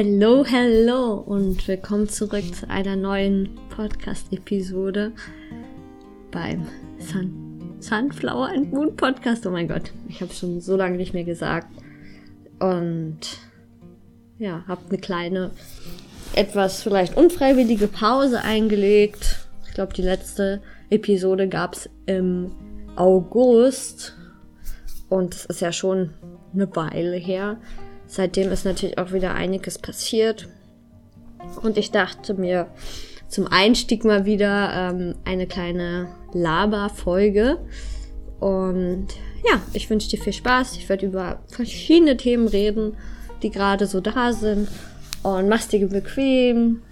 Hello, hello und willkommen zurück zu einer neuen Podcast-Episode beim Sun Sunflower and Moon Podcast. Oh mein Gott, ich habe schon so lange nicht mehr gesagt. Und ja, habe eine kleine, etwas vielleicht unfreiwillige Pause eingelegt. Ich glaube, die letzte Episode gab es im August. Und es ist ja schon eine Weile her. Seitdem ist natürlich auch wieder einiges passiert. Und ich dachte mir zum Einstieg mal wieder ähm, eine kleine Laber-Folge. Und ja, ich wünsche dir viel Spaß. Ich werde über verschiedene Themen reden, die gerade so da sind. Und mach's dir bequem.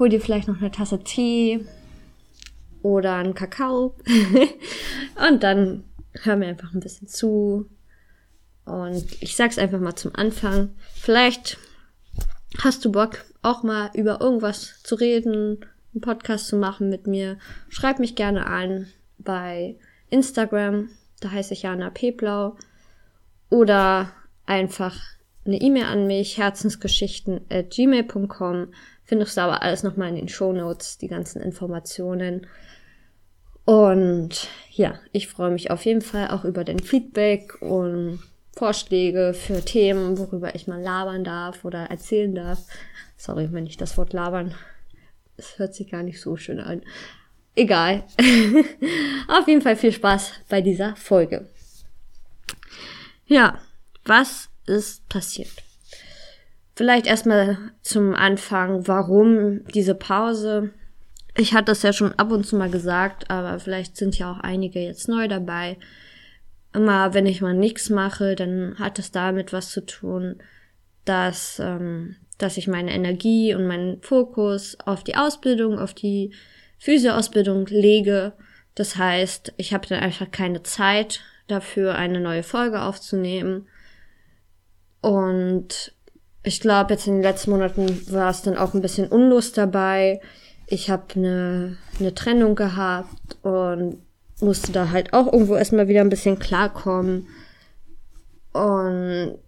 Hol dir vielleicht noch eine Tasse Tee oder einen Kakao. und dann hör mir einfach ein bisschen zu. Und ich sag's einfach mal zum Anfang. Vielleicht hast du Bock, auch mal über irgendwas zu reden, einen Podcast zu machen mit mir. Schreib mich gerne an bei Instagram. Da heiße ich Jana Peblau. Oder einfach eine E-Mail an mich, herzensgeschichten at gmail.com. Findest du aber alles nochmal in den Show Notes, die ganzen Informationen. Und ja, ich freue mich auf jeden Fall auch über dein Feedback und Vorschläge für Themen, worüber ich mal labern darf oder erzählen darf. Sorry, wenn ich das Wort labern, es hört sich gar nicht so schön an. Egal. Auf jeden Fall viel Spaß bei dieser Folge. Ja, was ist passiert? Vielleicht erstmal zum Anfang, warum diese Pause? Ich hatte das ja schon ab und zu mal gesagt, aber vielleicht sind ja auch einige jetzt neu dabei immer, wenn ich mal nichts mache, dann hat es damit was zu tun, dass, ähm, dass ich meine Energie und meinen Fokus auf die Ausbildung, auf die Physioausbildung lege. Das heißt, ich habe dann einfach keine Zeit dafür, eine neue Folge aufzunehmen. Und ich glaube, jetzt in den letzten Monaten war es dann auch ein bisschen Unlust dabei. Ich habe eine, eine Trennung gehabt und musste da halt auch irgendwo erstmal wieder ein bisschen klarkommen. Und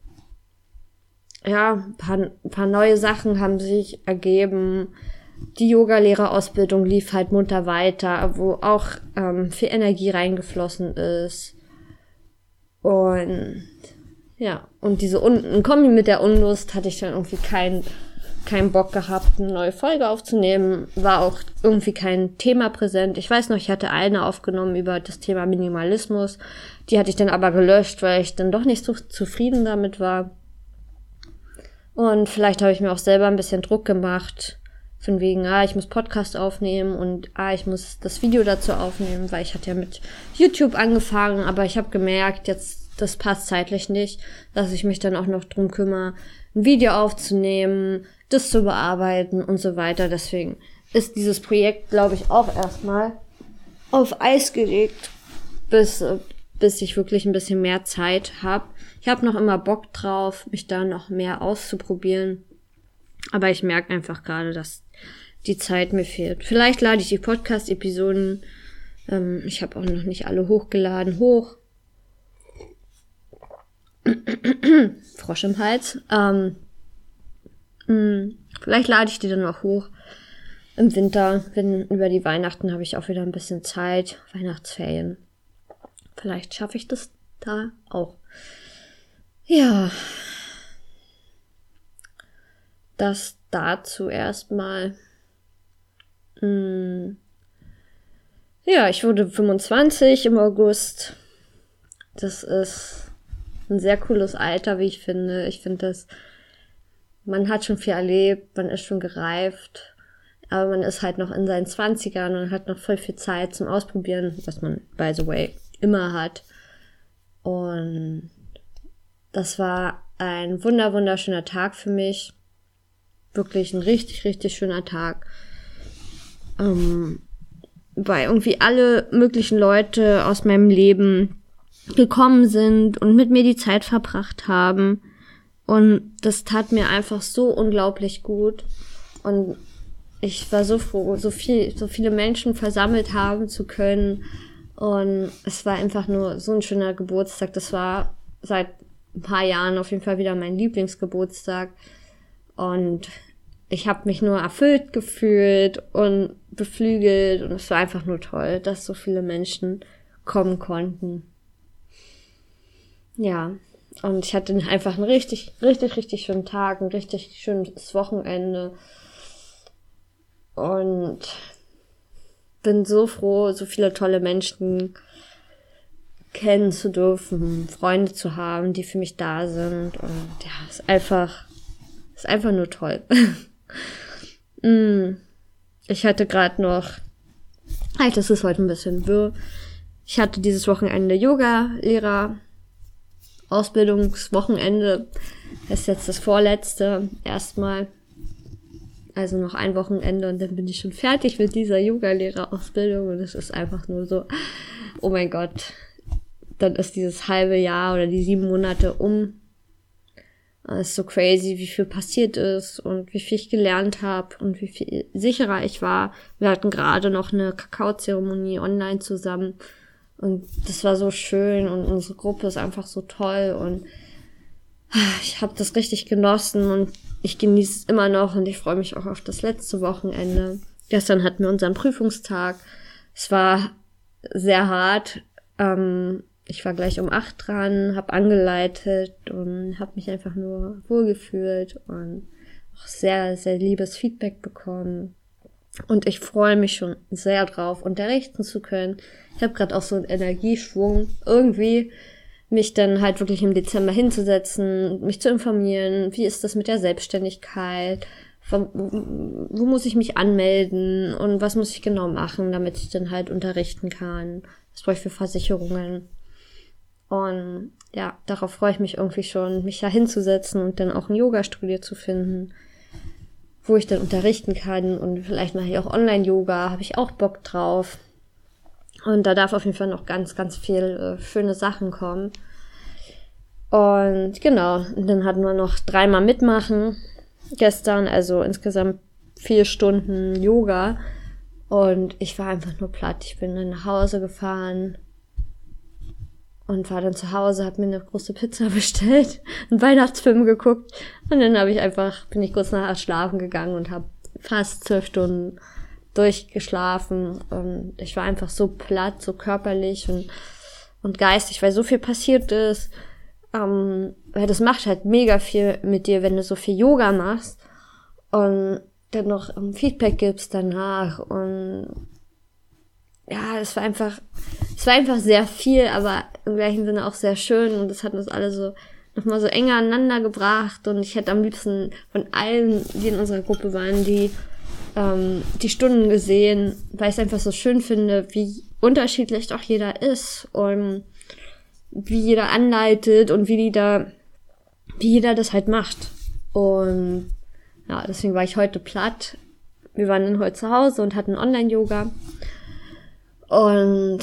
ja, ein paar, paar neue Sachen haben sich ergeben. Die Yogalehrerausbildung lief halt munter weiter, wo auch ähm, viel Energie reingeflossen ist. Und ja, und diese Un ein Kombi mit der Unlust hatte ich dann irgendwie keinen keinen Bock gehabt, eine neue Folge aufzunehmen. War auch irgendwie kein Thema präsent. Ich weiß noch, ich hatte eine aufgenommen über das Thema Minimalismus. Die hatte ich dann aber gelöscht, weil ich dann doch nicht so zufrieden damit war. Und vielleicht habe ich mir auch selber ein bisschen Druck gemacht. Von wegen, ah, ich muss Podcast aufnehmen und ah, ich muss das Video dazu aufnehmen, weil ich hatte ja mit YouTube angefangen, aber ich habe gemerkt, jetzt das passt zeitlich nicht, dass ich mich dann auch noch drum kümmere, ein Video aufzunehmen, das zu bearbeiten und so weiter. Deswegen ist dieses Projekt, glaube ich, auch erstmal auf Eis gelegt, bis, bis ich wirklich ein bisschen mehr Zeit habe. Ich habe noch immer Bock drauf, mich da noch mehr auszuprobieren. Aber ich merke einfach gerade, dass die Zeit mir fehlt. Vielleicht lade ich die Podcast-Episoden, ähm, ich habe auch noch nicht alle hochgeladen, hoch. Frosch im Hals. Ähm, hm, vielleicht lade ich die dann noch hoch. Im Winter, wenn über die Weihnachten habe ich auch wieder ein bisschen Zeit. Weihnachtsferien. Vielleicht schaffe ich das da auch. Ja. Das dazu erstmal. Hm. Ja, ich wurde 25 im August. Das ist ein sehr cooles Alter, wie ich finde. Ich finde das man hat schon viel erlebt, man ist schon gereift, aber man ist halt noch in seinen Zwanzigern und hat noch voll viel Zeit zum Ausprobieren, was man, by the way, immer hat. Und das war ein wunder, wunderschöner Tag für mich. Wirklich ein richtig, richtig schöner Tag. Ähm, weil irgendwie alle möglichen Leute aus meinem Leben gekommen sind und mit mir die Zeit verbracht haben. Und das tat mir einfach so unglaublich gut. Und ich war so froh, so viel, so viele Menschen versammelt haben zu können. Und es war einfach nur so ein schöner Geburtstag. Das war seit ein paar Jahren auf jeden Fall wieder mein Lieblingsgeburtstag. Und ich habe mich nur erfüllt gefühlt und beflügelt und es war einfach nur toll, dass so viele Menschen kommen konnten. Ja, und ich hatte einfach einen richtig, richtig, richtig schönen Tag, ein richtig schönes Wochenende. Und bin so froh, so viele tolle Menschen kennen zu dürfen, Freunde zu haben, die für mich da sind. Und ja, ist einfach, ist einfach nur toll. mm. Ich hatte gerade noch, halt, das ist heute ein bisschen wirr. Ich hatte dieses Wochenende Yoga-Lehrer Ausbildungswochenende. Ist jetzt das vorletzte erstmal. Also noch ein Wochenende und dann bin ich schon fertig mit dieser Yoga-Lehrerausbildung und es ist einfach nur so, oh mein Gott, dann ist dieses halbe Jahr oder die sieben Monate um. Es ist so crazy, wie viel passiert ist und wie viel ich gelernt habe und wie viel sicherer ich war. Wir hatten gerade noch eine Kakaozeremonie online zusammen und das war so schön und unsere Gruppe ist einfach so toll und ich habe das richtig genossen und ich genieße es immer noch und ich freue mich auch auf das letzte Wochenende. Gestern hatten wir unseren Prüfungstag. Es war sehr hart. Ähm, ich war gleich um acht dran, habe angeleitet und habe mich einfach nur wohlgefühlt und auch sehr, sehr liebes Feedback bekommen. Und ich freue mich schon sehr drauf, unterrichten zu können. Ich habe gerade auch so einen Energieschwung, irgendwie mich dann halt wirklich im Dezember hinzusetzen, mich zu informieren, wie ist das mit der Selbstständigkeit, wo muss ich mich anmelden und was muss ich genau machen, damit ich dann halt unterrichten kann. Was brauche ich für Versicherungen? Und ja, darauf freue ich mich irgendwie schon, mich da hinzusetzen und dann auch ein Yoga-Studio zu finden, wo ich dann unterrichten kann und vielleicht mache ich auch Online-Yoga, habe ich auch Bock drauf. Und da darf auf jeden Fall noch ganz, ganz viel äh, schöne Sachen kommen. Und genau, und dann hatten wir noch dreimal mitmachen gestern, also insgesamt vier Stunden Yoga. Und ich war einfach nur platt. Ich bin dann nach Hause gefahren, und war dann zu Hause, hab mir eine große Pizza bestellt, einen Weihnachtsfilm geguckt und dann habe ich einfach bin ich kurz nachher schlafen gegangen und habe fast zwölf Stunden durchgeschlafen und ich war einfach so platt, so körperlich und und geistig, weil so viel passiert ist. Ähm, weil das macht halt mega viel mit dir, wenn du so viel Yoga machst und dann noch um, Feedback gibst danach und ja, es war einfach, es war einfach sehr viel, aber im gleichen Sinne auch sehr schön und es hat uns alle so nochmal so enger aneinander gebracht und ich hätte am liebsten von allen, die in unserer Gruppe waren, die ähm, die Stunden gesehen, weil ich es einfach so schön finde, wie unterschiedlich doch jeder ist und wie jeder anleitet und wie da, wie jeder das halt macht. Und ja, deswegen war ich heute platt. Wir waren dann heute zu Hause und hatten Online-Yoga. Und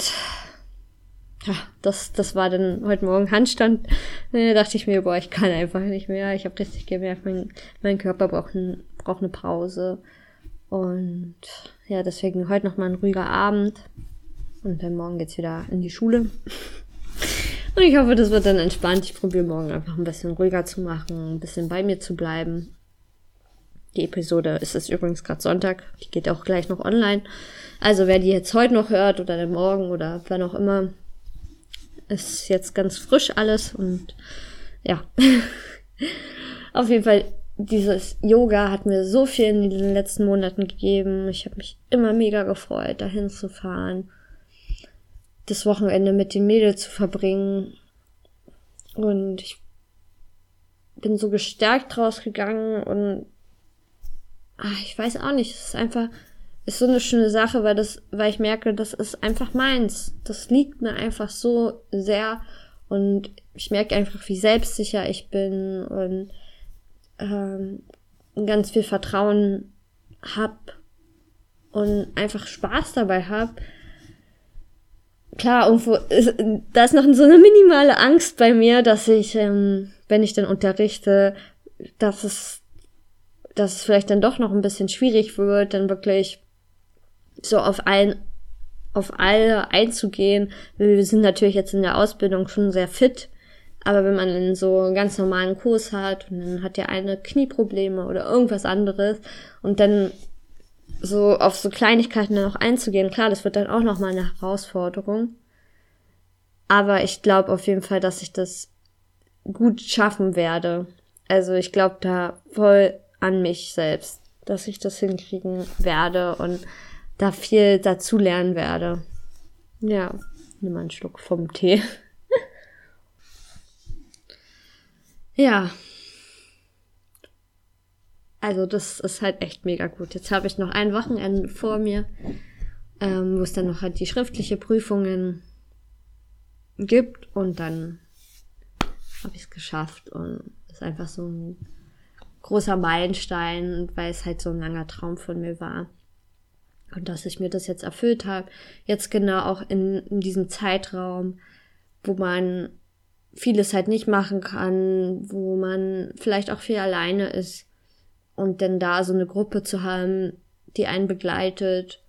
ja, das, das war dann heute Morgen Handstand. Da dachte ich mir, boah, ich kann einfach nicht mehr. Ich habe richtig gemerkt, mein, mein Körper braucht, ein, braucht eine Pause. Und ja, deswegen heute nochmal ein ruhiger Abend. Und dann morgen geht's wieder in die Schule. Und ich hoffe, das wird dann entspannt. Ich probiere morgen einfach ein bisschen ruhiger zu machen, ein bisschen bei mir zu bleiben. Die Episode ist es übrigens gerade Sonntag. Die geht auch gleich noch online. Also wer die jetzt heute noch hört oder dann morgen oder wann auch immer, ist jetzt ganz frisch alles und ja. Auf jeden Fall, dieses Yoga hat mir so viel in den letzten Monaten gegeben. Ich habe mich immer mega gefreut, dahin zu fahren, das Wochenende mit den Mädels zu verbringen. Und ich bin so gestärkt rausgegangen und ach, ich weiß auch nicht, es ist einfach, ist so eine schöne Sache, weil das, weil ich merke, das ist einfach meins. Das liegt mir einfach so sehr und ich merke einfach, wie selbstsicher ich bin und ähm, ganz viel Vertrauen hab und einfach Spaß dabei hab. Klar, irgendwo ist, da ist noch so eine minimale Angst bei mir, dass ich, ähm, wenn ich dann unterrichte, dass es dass es vielleicht dann doch noch ein bisschen schwierig wird, dann wirklich so auf allen auf alle einzugehen. Wir sind natürlich jetzt in der Ausbildung schon sehr fit, Aber wenn man in so einen ganz normalen Kurs hat und dann hat der eine Knieprobleme oder irgendwas anderes und dann so auf so Kleinigkeiten dann auch einzugehen, klar, das wird dann auch nochmal eine Herausforderung. Aber ich glaube auf jeden Fall, dass ich das gut schaffen werde. Also ich glaube da voll an mich selbst, dass ich das hinkriegen werde und da viel dazu lernen werde. Ja, nimm mal einen Schluck vom Tee. ja. Also das ist halt echt mega gut. Jetzt habe ich noch ein Wochenende vor mir, ähm, wo es dann noch halt die schriftliche Prüfungen gibt und dann habe ich es geschafft und das ist einfach so ein großer Meilenstein, weil es halt so ein langer Traum von mir war. Und dass ich mir das jetzt erfüllt habe, jetzt genau auch in, in diesem Zeitraum, wo man vieles halt nicht machen kann, wo man vielleicht auch viel alleine ist. Und dann da so eine Gruppe zu haben, die einen begleitet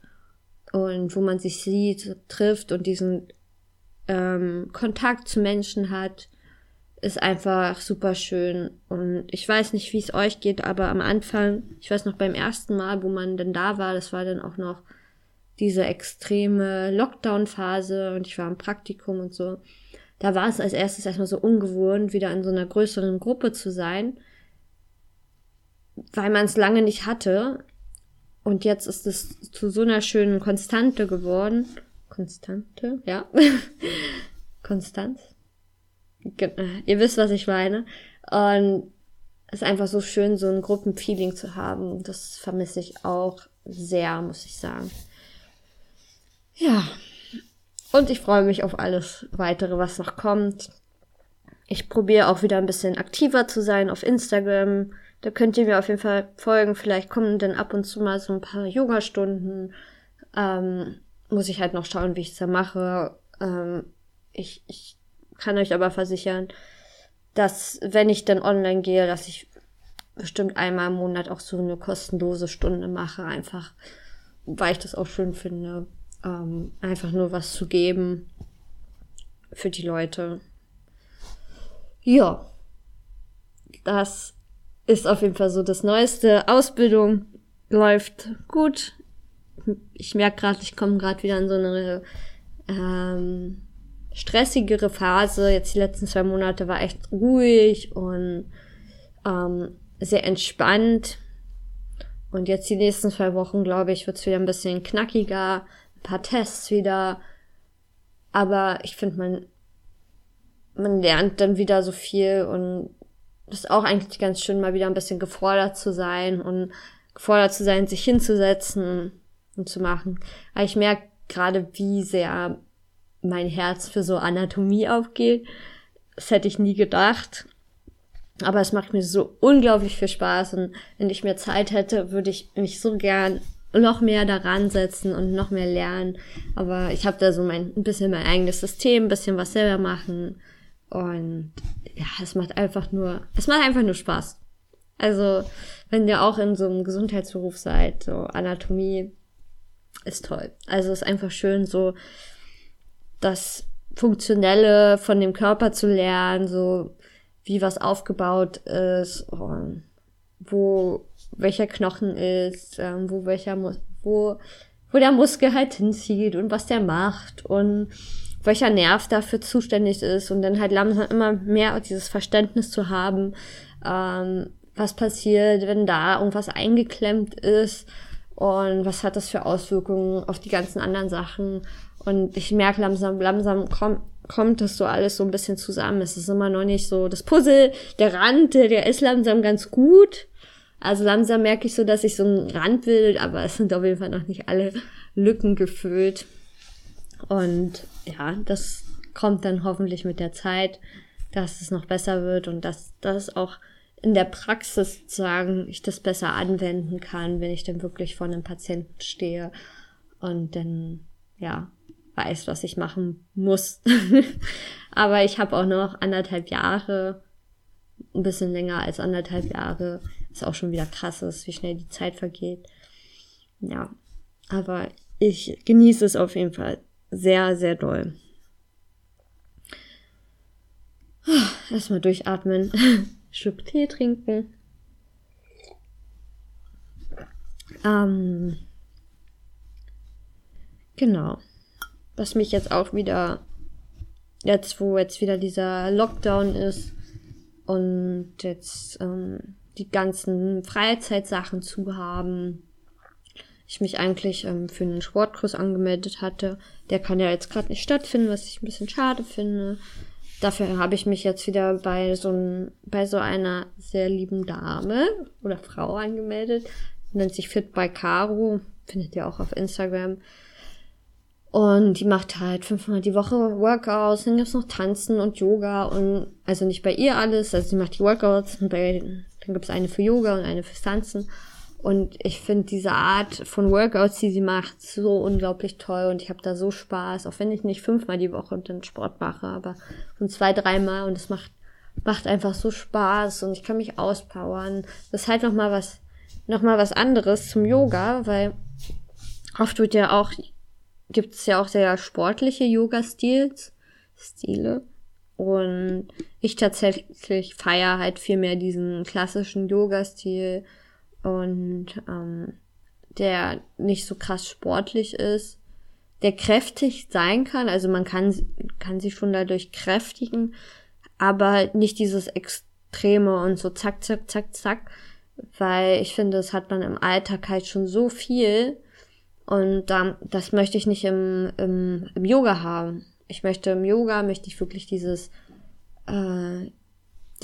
und wo man sich sieht, trifft und diesen ähm, Kontakt zu Menschen hat, ist einfach super schön. Und ich weiß nicht, wie es euch geht, aber am Anfang, ich weiß noch beim ersten Mal, wo man denn da war, das war dann auch noch diese extreme Lockdown-Phase und ich war im Praktikum und so. Da war es als erstes erstmal so ungewohnt, wieder in so einer größeren Gruppe zu sein, weil man es lange nicht hatte. Und jetzt ist es zu so einer schönen Konstante geworden. Konstante, ja. Konstanz. Ihr wisst, was ich meine. Und es ist einfach so schön, so ein Gruppenfeeling zu haben. Das vermisse ich auch sehr, muss ich sagen. Ja. Und ich freue mich auf alles weitere, was noch kommt. Ich probiere auch wieder ein bisschen aktiver zu sein auf Instagram. Da könnt ihr mir auf jeden Fall folgen. Vielleicht kommen dann ab und zu mal so ein paar Yoga-Stunden. Ähm, muss ich halt noch schauen, wie ich es da mache. Ähm, ich, ich kann euch aber versichern, dass wenn ich dann online gehe, dass ich bestimmt einmal im Monat auch so eine kostenlose Stunde mache, einfach weil ich das auch schön finde, ähm, einfach nur was zu geben für die Leute. Ja, das ist auf jeden Fall so das Neueste. Ausbildung läuft gut ich merke gerade, ich komme gerade wieder in so eine ähm, stressigere Phase. Jetzt die letzten zwei Monate war echt ruhig und ähm, sehr entspannt. Und jetzt die nächsten zwei Wochen, glaube ich, wird es wieder ein bisschen knackiger, ein paar Tests wieder. Aber ich finde, man, man lernt dann wieder so viel und ist auch eigentlich ganz schön, mal wieder ein bisschen gefordert zu sein und gefordert zu sein, sich hinzusetzen und zu machen. Aber ich merke gerade, wie sehr mein Herz für so Anatomie aufgeht. Das hätte ich nie gedacht. Aber es macht mir so unglaublich viel Spaß und wenn ich mehr Zeit hätte, würde ich mich so gern noch mehr daran setzen und noch mehr lernen. Aber ich habe da so mein, ein bisschen mein eigenes System, ein bisschen was selber machen. Und ja, es macht einfach nur, es macht einfach nur Spaß. Also, wenn ihr auch in so einem Gesundheitsberuf seid, so Anatomie, ist toll. Also ist einfach schön, so das Funktionelle von dem Körper zu lernen, so wie was aufgebaut ist, wo welcher Knochen ist, ähm, wo welcher Mus wo wo der Muskel halt hinzieht und was der macht und welcher Nerv dafür zuständig ist und dann halt langsam immer mehr dieses Verständnis zu haben, ähm, was passiert, wenn da irgendwas eingeklemmt ist und was hat das für Auswirkungen auf die ganzen anderen Sachen. Und ich merke langsam, langsam kommt, kommt das so alles so ein bisschen zusammen. Es ist immer noch nicht so, das Puzzle, der Rand, der ist langsam ganz gut. Also langsam merke ich so, dass ich so ein Rand will, aber es sind auf jeden Fall noch nicht alle Lücken gefüllt. Und ja, das kommt dann hoffentlich mit der Zeit, dass es noch besser wird und dass das auch in der Praxis sagen, ich das besser anwenden kann, wenn ich dann wirklich vor einem Patienten stehe und dann, ja, weiß, was ich machen muss. Aber ich habe auch noch anderthalb Jahre, ein bisschen länger als anderthalb Jahre, ist auch schon wieder krass ist, wie schnell die Zeit vergeht. Ja, aber ich genieße es auf jeden Fall sehr, sehr doll. Erstmal durchatmen. Schluck Tee trinken. Ähm, genau. Was mich jetzt auch wieder, jetzt wo jetzt wieder dieser Lockdown ist und jetzt ähm, die ganzen Freizeitsachen zu haben, ich mich eigentlich ähm, für einen Sportkurs angemeldet hatte. Der kann ja jetzt gerade nicht stattfinden, was ich ein bisschen schade finde. Dafür habe ich mich jetzt wieder bei so, ein, bei so einer sehr lieben Dame oder Frau angemeldet. Nennt sich Fit by Caro. Findet ihr auch auf Instagram. Und die macht halt fünfmal die Woche Workouts, dann gibt's noch Tanzen und Yoga und also nicht bei ihr alles, also sie macht die Workouts und bei, dann gibt's eine für Yoga und eine fürs Tanzen. Und ich finde diese Art von Workouts, die sie macht, so unglaublich toll. Und ich habe da so Spaß, auch wenn ich nicht fünfmal die Woche den Sport mache, aber schon zwei, dreimal. Und es macht, macht einfach so Spaß. Und ich kann mich auspowern. Das ist halt nochmal was, nochmal was anderes zum Yoga, weil oft wird ja auch, gibt es ja auch sehr sportliche Yoga-Stils, Stile. Und ich tatsächlich feiere halt viel mehr diesen klassischen Yoga-Stil. Und ähm, der nicht so krass sportlich ist, der kräftig sein kann, also man kann, kann sich schon dadurch kräftigen, aber nicht dieses Extreme und so zack, zack, zack, zack, weil ich finde, das hat man im Alltag halt schon so viel und da, das möchte ich nicht im, im, im Yoga haben. Ich möchte im Yoga, möchte ich wirklich dieses äh,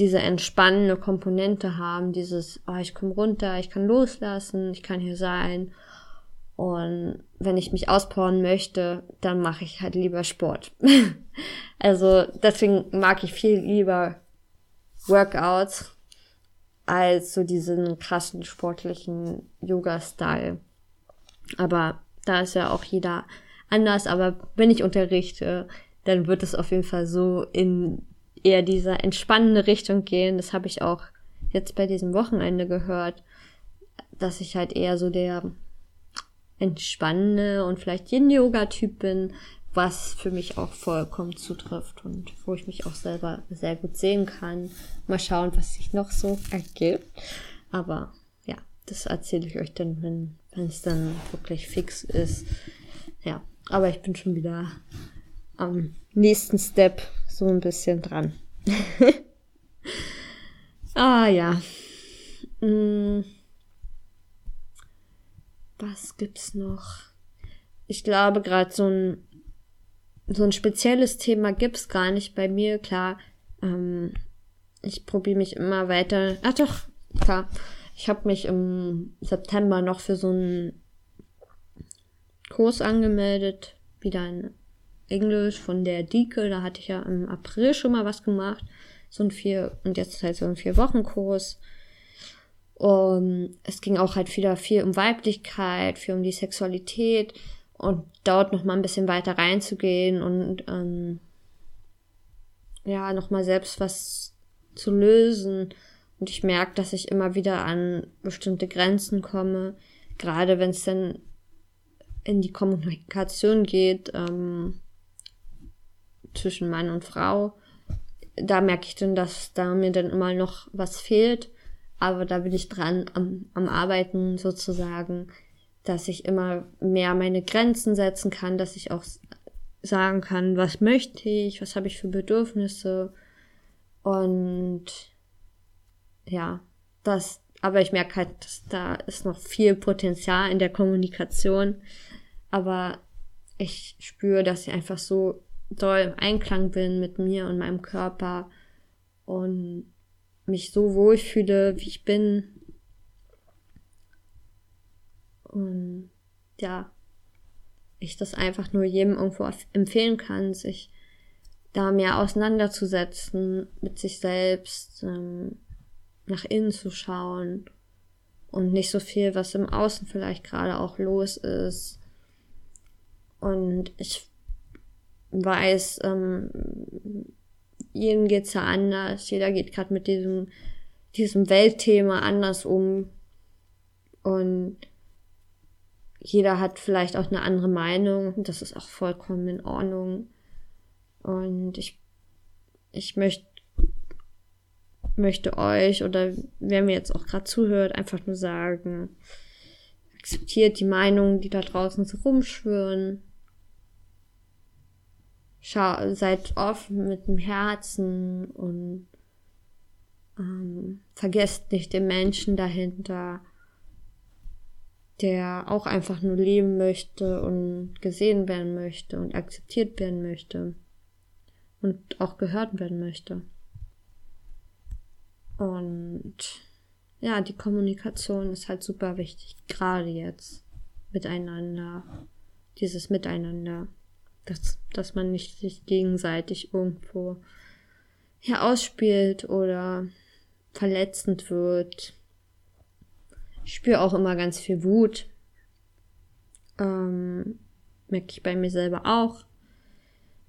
diese entspannende Komponente haben, dieses, oh, ich komme runter, ich kann loslassen, ich kann hier sein. Und wenn ich mich auspowern möchte, dann mache ich halt lieber Sport. also deswegen mag ich viel lieber Workouts als so diesen krassen sportlichen Yoga-Style. Aber da ist ja auch jeder anders. Aber wenn ich unterrichte, dann wird es auf jeden Fall so in eher dieser entspannende Richtung gehen. Das habe ich auch jetzt bei diesem Wochenende gehört, dass ich halt eher so der entspannende und vielleicht Yin-Yoga-Typ bin, was für mich auch vollkommen zutrifft und wo ich mich auch selber sehr gut sehen kann. Mal schauen, was sich noch so ergibt. Aber ja, das erzähle ich euch dann, wenn wenn es dann wirklich fix ist. Ja, aber ich bin schon wieder am nächsten Step so ein bisschen dran. ah ja. Hm. Was gibt's noch? Ich glaube, gerade so ein so ein spezielles Thema gibt's gar nicht bei mir. Klar, ähm, ich probiere mich immer weiter. Ach doch, klar. Ich habe mich im September noch für so einen Kurs angemeldet. Wieder ein Englisch von der Dike, da hatte ich ja im April schon mal was gemacht. So ein vier, und jetzt halt so ein vier Wochen Kurs. Und es ging auch halt wieder viel um Weiblichkeit, viel um die Sexualität und dort noch mal ein bisschen weiter reinzugehen und ähm, ja, noch mal selbst was zu lösen. Und ich merke, dass ich immer wieder an bestimmte Grenzen komme, gerade wenn es dann in die Kommunikation geht. Ähm, zwischen Mann und Frau. Da merke ich dann, dass da mir dann immer noch was fehlt. Aber da bin ich dran am, am Arbeiten sozusagen, dass ich immer mehr meine Grenzen setzen kann, dass ich auch sagen kann, was möchte ich, was habe ich für Bedürfnisse. Und ja, das, aber ich merke halt, dass da ist noch viel Potenzial in der Kommunikation. Aber ich spüre, dass ich einfach so doll im Einklang bin mit mir und meinem Körper und mich so wohlfühle, wie ich bin. Und ja, ich das einfach nur jedem irgendwo empfehlen kann, sich da mehr auseinanderzusetzen mit sich selbst, ähm, nach innen zu schauen und nicht so viel, was im Außen vielleicht gerade auch los ist. Und ich weiß, ähm, jedem geht's ja anders, jeder geht gerade mit diesem, diesem Weltthema anders um und jeder hat vielleicht auch eine andere Meinung, das ist auch vollkommen in Ordnung. Und ich, ich möchte möchte euch oder wer mir jetzt auch gerade zuhört, einfach nur sagen, akzeptiert die Meinungen, die da draußen so rumschwören. Schau, seid offen mit dem Herzen und ähm, vergesst nicht den Menschen dahinter, der auch einfach nur leben möchte und gesehen werden möchte und akzeptiert werden möchte und auch gehört werden möchte. Und ja, die Kommunikation ist halt super wichtig, gerade jetzt miteinander, dieses Miteinander, dass, dass man nicht sich gegenseitig irgendwo ja ausspielt oder verletzend wird. Ich spüre auch immer ganz viel Wut. Ähm, merke ich bei mir selber auch.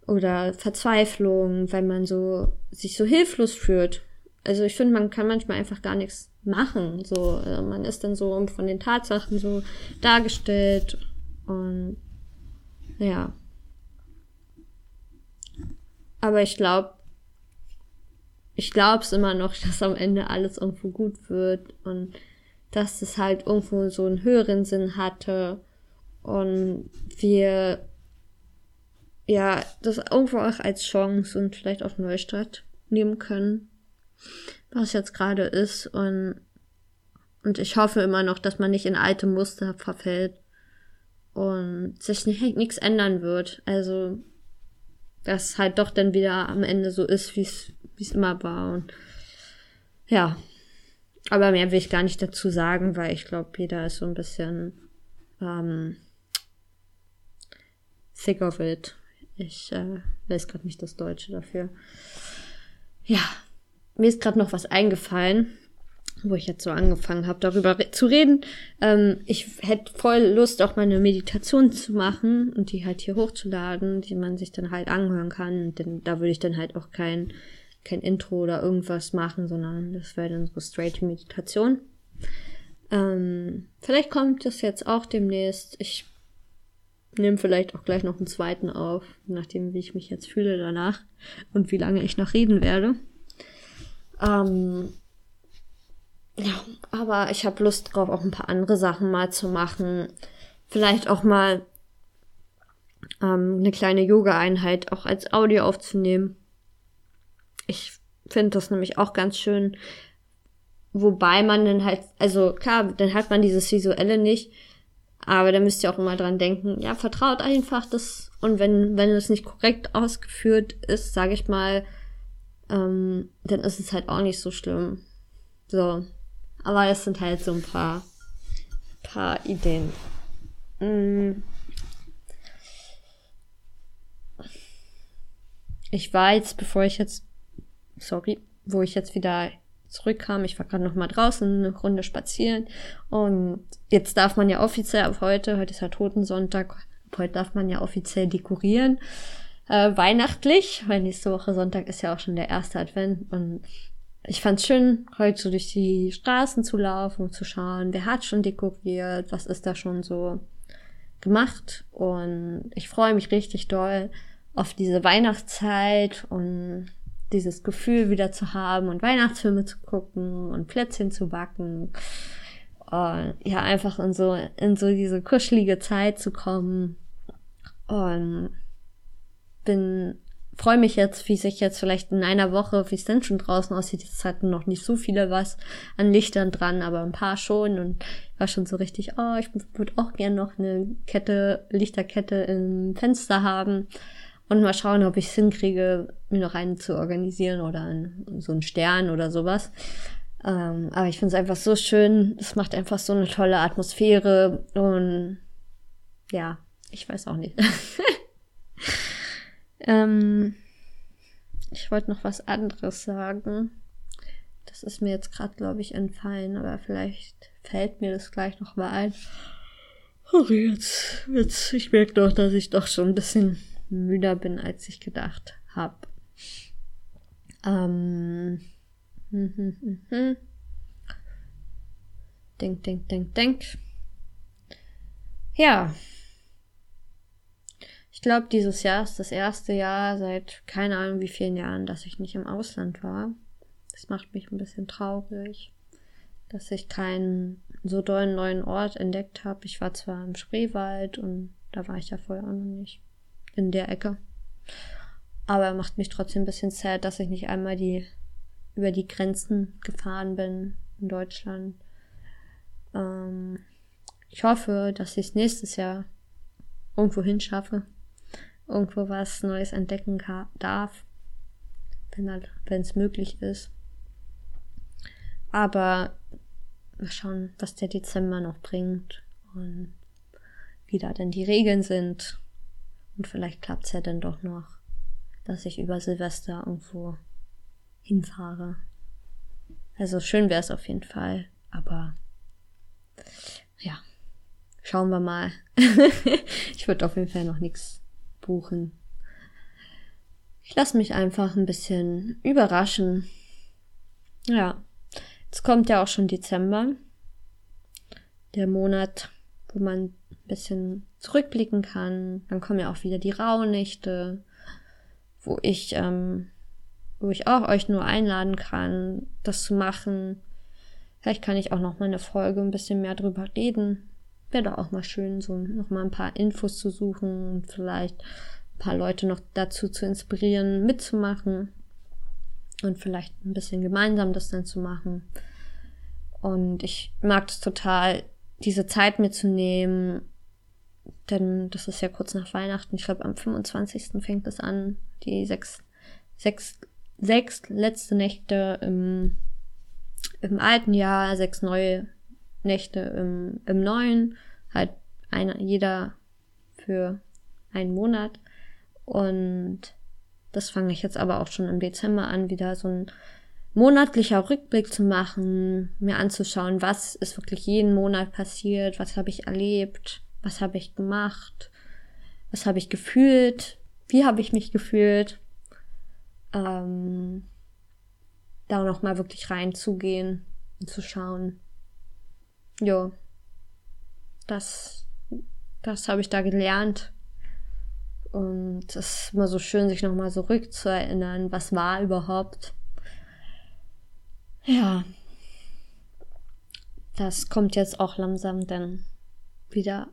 Oder Verzweiflung, weil man so sich so hilflos fühlt. Also ich finde, man kann manchmal einfach gar nichts machen. So, also man ist dann so von den Tatsachen so dargestellt und ja. Aber ich glaube, ich glaube es immer noch, dass am Ende alles irgendwo gut wird und dass es halt irgendwo so einen höheren Sinn hatte und wir ja das irgendwo auch als Chance und vielleicht auch Neustart nehmen können, was jetzt gerade ist und und ich hoffe immer noch, dass man nicht in alte Muster verfällt und sich nichts ändern wird. Also dass halt doch dann wieder am Ende so ist, wie es wie es immer war. Und ja, aber mehr will ich gar nicht dazu sagen, weil ich glaube, jeder ist so ein bisschen ähm, sick of it. Ich äh, weiß gerade nicht das Deutsche dafür. Ja, mir ist gerade noch was eingefallen, wo ich jetzt so angefangen habe, darüber re zu reden. Ähm, ich hätte voll Lust, auch mal eine Meditation zu machen und die halt hier hochzuladen, die man sich dann halt anhören kann. Denn da würde ich dann halt auch kein kein Intro oder irgendwas machen, sondern das wäre dann so straight Meditation. Ähm, vielleicht kommt das jetzt auch demnächst. Ich nehme vielleicht auch gleich noch einen zweiten auf, nachdem wie ich mich jetzt fühle danach und wie lange ich noch reden werde. Ähm, ja, aber ich habe Lust drauf, auch ein paar andere Sachen mal zu machen. Vielleicht auch mal ähm, eine kleine Yoga-Einheit auch als Audio aufzunehmen. Ich finde das nämlich auch ganz schön, wobei man dann halt, also klar, dann hat man dieses Visuelle nicht, aber da müsst ihr auch immer dran denken, ja, vertraut einfach das und wenn, wenn es nicht korrekt ausgeführt ist, sage ich mal, ähm, dann ist es halt auch nicht so schlimm. So. Aber es sind halt so ein paar, paar Ideen. Mm. Ich war jetzt, bevor ich jetzt sorry, wo ich jetzt wieder zurückkam. Ich war gerade noch mal draußen eine Runde spazieren und jetzt darf man ja offiziell ab heute, heute ist ja Totensonntag, heute darf man ja offiziell dekorieren. Äh, weihnachtlich, weil nächste Woche Sonntag ist ja auch schon der erste Advent und ich fand's schön, heute so durch die Straßen zu laufen und zu schauen, wer hat schon dekoriert, was ist da schon so gemacht und ich freue mich richtig doll auf diese Weihnachtszeit und dieses Gefühl wieder zu haben und Weihnachtsfilme zu gucken und Plätzchen zu backen. Und ja, einfach in so, in so diese kuschelige Zeit zu kommen. Und bin, freue mich jetzt, wie sich jetzt vielleicht in einer Woche, wie es denn schon draußen aussieht. Jetzt hatten noch nicht so viele was an Lichtern dran, aber ein paar schon. Und war schon so richtig, oh, ich würde auch gern noch eine Kette, Lichterkette im Fenster haben. Und mal schauen, ob ich es hinkriege, mir noch einen zu organisieren oder einen, so einen Stern oder sowas. Ähm, aber ich finde es einfach so schön. Es macht einfach so eine tolle Atmosphäre. Und ja, ich weiß auch nicht. ähm, ich wollte noch was anderes sagen. Das ist mir jetzt gerade, glaube ich, entfallen, aber vielleicht fällt mir das gleich noch mal ein. Oh, jetzt, jetzt, ich merke doch, dass ich doch schon ein bisschen müder bin, als ich gedacht habe. Ähm. Hm, hm, hm, hm. Denk, denk, denk, denk. Ja. Ich glaube, dieses Jahr ist das erste Jahr seit keine Ahnung wie vielen Jahren, dass ich nicht im Ausland war. Das macht mich ein bisschen traurig, dass ich keinen so dollen neuen Ort entdeckt habe. Ich war zwar im Spreewald und da war ich ja vorher auch noch nicht in der Ecke. Aber macht mich trotzdem ein bisschen sad, dass ich nicht einmal die über die Grenzen gefahren bin in Deutschland. Ähm, ich hoffe, dass ich es nächstes Jahr irgendwo hinschaffe, irgendwo was Neues entdecken darf, wenn es möglich ist. Aber mal schauen, was der Dezember noch bringt und wie da denn die Regeln sind. Und vielleicht klappt es ja dann doch noch, dass ich über Silvester irgendwo hinfahre. Also schön wäre es auf jeden Fall, aber ja, schauen wir mal. ich würde auf jeden Fall noch nichts buchen. Ich lasse mich einfach ein bisschen überraschen. Ja, jetzt kommt ja auch schon Dezember, der Monat, wo man ein bisschen zurückblicken kann. Dann kommen ja auch wieder die Rauhnächte, wo ich ähm, wo ich auch euch nur einladen kann, das zu machen. Vielleicht kann ich auch noch mal eine Folge ein bisschen mehr drüber reden. Wäre doch auch mal schön, so noch mal ein paar Infos zu suchen und vielleicht ein paar Leute noch dazu zu inspirieren, mitzumachen und vielleicht ein bisschen gemeinsam das dann zu machen. Und ich mag es total, diese Zeit mitzunehmen, denn das ist ja kurz nach Weihnachten. Ich glaube, am 25. fängt es an, die sechs, sechs sechs letzte Nächte im, im alten Jahr, sechs neue Nächte im, im neuen, halt einer, jeder für einen Monat. Und das fange ich jetzt aber auch schon im Dezember an, wieder so ein monatlicher Rückblick zu machen, mir anzuschauen, was ist wirklich jeden Monat passiert, was habe ich erlebt, was habe ich gemacht, was habe ich gefühlt, wie habe ich mich gefühlt ähm, da noch mal wirklich reinzugehen und zu schauen. Jo, das, das habe ich da gelernt. Und es ist immer so schön, sich noch mal so rückzuerinnern, was war überhaupt. Ja, das kommt jetzt auch langsam dann wieder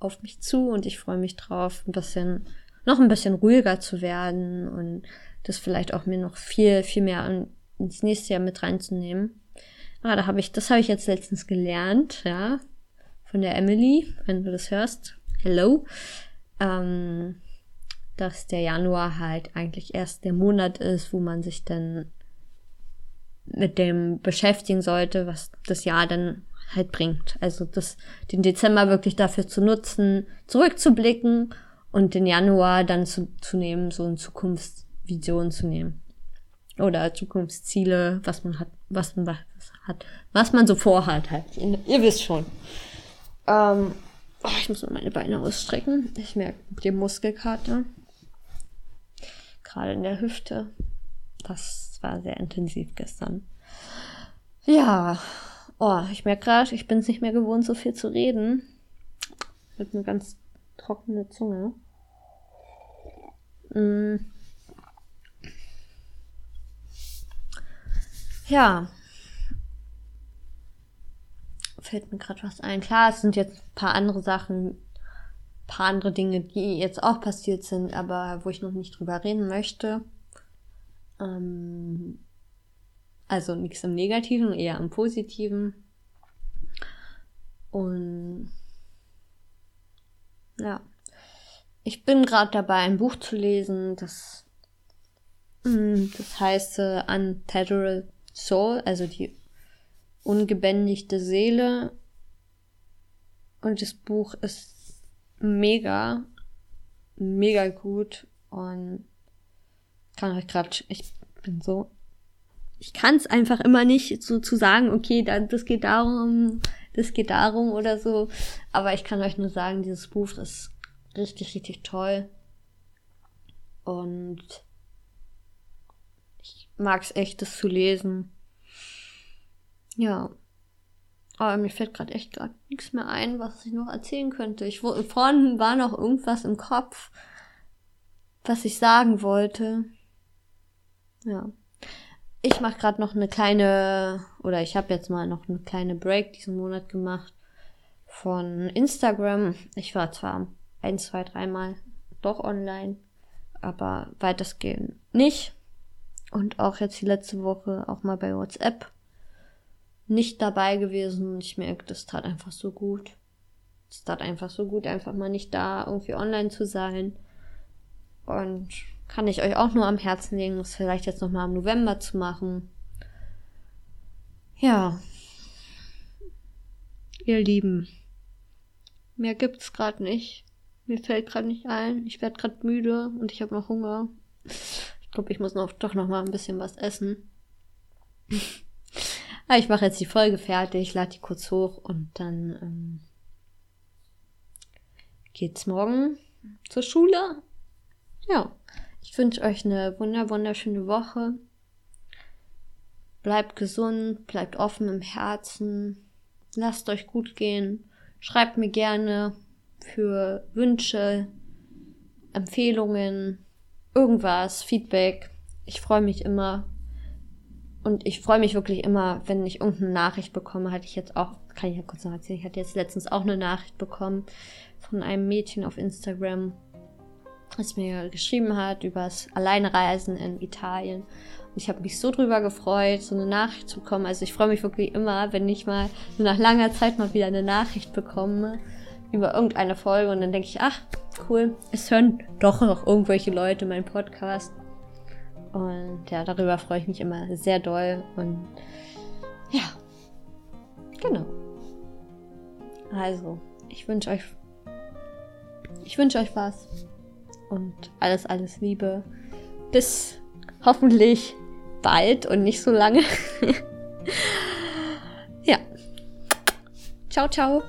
auf mich zu und ich freue mich drauf, ein bisschen, noch ein bisschen ruhiger zu werden und das vielleicht auch mir noch viel, viel mehr ins nächste Jahr mit reinzunehmen. Ah, da habe ich, das habe ich jetzt letztens gelernt, ja, von der Emily, wenn du das hörst. Hello. Ähm, dass der Januar halt eigentlich erst der Monat ist, wo man sich dann mit dem beschäftigen sollte, was das Jahr dann halt bringt. Also das, den Dezember wirklich dafür zu nutzen, zurückzublicken und den Januar dann zu, zu nehmen, so in Zukunft Vision zu nehmen. Oder Zukunftsziele, was man hat, was man hat, was man so vorhat halt. Ihr wisst schon. Ähm, oh, ich muss mal meine Beine ausstrecken. Ich merke die Muskelkater. Gerade in der Hüfte. Das war sehr intensiv gestern. Ja. Oh, ich merke gerade, ich bin es nicht mehr gewohnt, so viel zu reden. Mit einer ganz trockene Zunge. Mm. Ja. Fällt mir gerade was ein. Klar, es sind jetzt ein paar andere Sachen, paar andere Dinge, die jetzt auch passiert sind, aber wo ich noch nicht drüber reden möchte. Ähm, also nichts im Negativen, eher im Positiven. Und ja, ich bin gerade dabei, ein Buch zu lesen, das, mm, das heißt uh, Untethered Soul, also die ungebändigte Seele. Und das Buch ist mega, mega gut und kann euch gerade, ich bin so, ich kann es einfach immer nicht so zu sagen, okay, das geht darum, das geht darum oder so. Aber ich kann euch nur sagen, dieses Buch ist richtig, richtig toll. Und mag es echt, das zu lesen. Ja. Aber mir fällt gerade echt gerade nichts mehr ein, was ich noch erzählen könnte. Ich vorhin war noch irgendwas im Kopf, was ich sagen wollte. Ja. ich mache gerade noch eine kleine, oder ich habe jetzt mal noch eine kleine Break diesen Monat gemacht von Instagram. Ich war zwar ein, zwei, dreimal doch online, aber weitestgehend nicht. Und auch jetzt die letzte Woche auch mal bei WhatsApp nicht dabei gewesen. Ich merke, das tat einfach so gut. Es tat einfach so gut, einfach mal nicht da irgendwie online zu sein. Und kann ich euch auch nur am Herzen legen, das vielleicht jetzt nochmal im November zu machen. Ja. Ihr Lieben. Mehr gibt's gerade nicht. Mir fällt gerade nicht ein. Ich werde gerade müde und ich habe noch Hunger. Ich glaube, ich muss noch, doch noch mal ein bisschen was essen. Aber ich mache jetzt die Folge fertig, lade die kurz hoch und dann ähm, geht's morgen zur Schule. Ja, ich wünsche euch eine wunder wunderschöne Woche. Bleibt gesund, bleibt offen im Herzen. Lasst euch gut gehen. Schreibt mir gerne für Wünsche, Empfehlungen, irgendwas, Feedback. Ich freue mich immer. Und ich freue mich wirklich immer, wenn ich irgendeine Nachricht bekomme. Hatte ich jetzt auch, kann ich ja kurz noch erzählen, ich hatte jetzt letztens auch eine Nachricht bekommen von einem Mädchen auf Instagram, das mir geschrieben hat über das Alleinreisen in Italien. Und ich habe mich so drüber gefreut, so eine Nachricht zu bekommen. Also ich freue mich wirklich immer, wenn ich mal nach langer Zeit mal wieder eine Nachricht bekomme über irgendeine Folge und dann denke ich, ach, cool, es hören doch noch irgendwelche Leute meinen Podcast. Und ja, darüber freue ich mich immer sehr doll. Und ja, genau. Also, ich wünsche euch, ich wünsche euch was und alles, alles Liebe. Bis hoffentlich bald und nicht so lange. ja. Ciao, ciao.